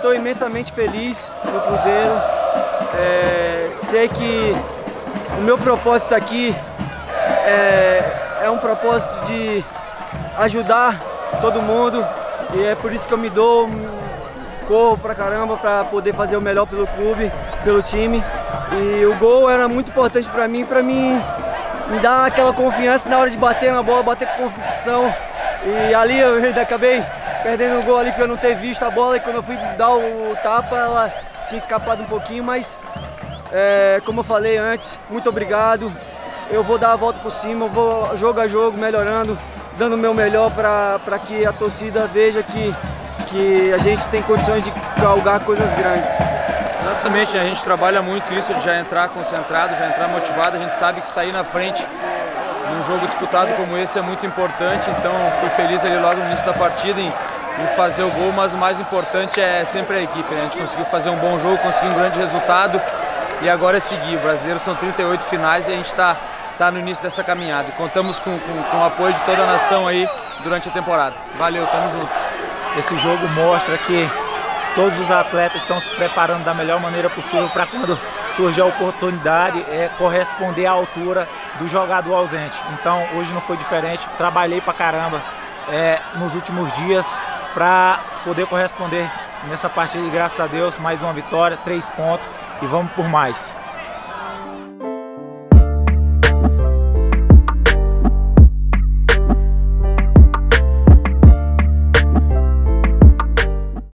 estou imensamente feliz no Cruzeiro. É, sei que o meu propósito aqui é, é um propósito de ajudar todo mundo e é por isso que eu me dou, corro pra caramba para poder fazer o melhor pelo clube, pelo time. E o gol era muito importante para mim, para mim me dar aquela confiança na hora de bater na bola, bater com convicção. E ali eu acabei perdendo o gol ali por eu não ter visto a bola e quando eu fui dar o tapa ela tinha escapado um pouquinho, mas é, como eu falei antes, muito obrigado. Eu vou dar a volta por cima, vou jogo a jogo, melhorando, dando o meu melhor para que a torcida veja que, que a gente tem condições de galgar coisas grandes. Exatamente, a gente trabalha muito isso, de já entrar concentrado, já entrar motivado. A gente sabe que sair na frente num jogo disputado como esse é muito importante, então fui feliz ali logo no início da partida em, em fazer o gol, mas o mais importante é sempre a equipe. Né? A gente conseguiu fazer um bom jogo, conseguir um grande resultado e agora é seguir. O brasileiro são 38 finais e a gente está tá no início dessa caminhada. E contamos com, com, com o apoio de toda a nação aí durante a temporada. Valeu, tamo junto. Esse jogo mostra que todos os atletas estão se preparando da melhor maneira possível para quando surgir a oportunidade é corresponder à altura do jogador ausente. Então hoje não foi diferente, trabalhei para caramba é, nos últimos dias para poder corresponder nessa partida e graças a Deus mais uma vitória, três pontos e vamos por mais.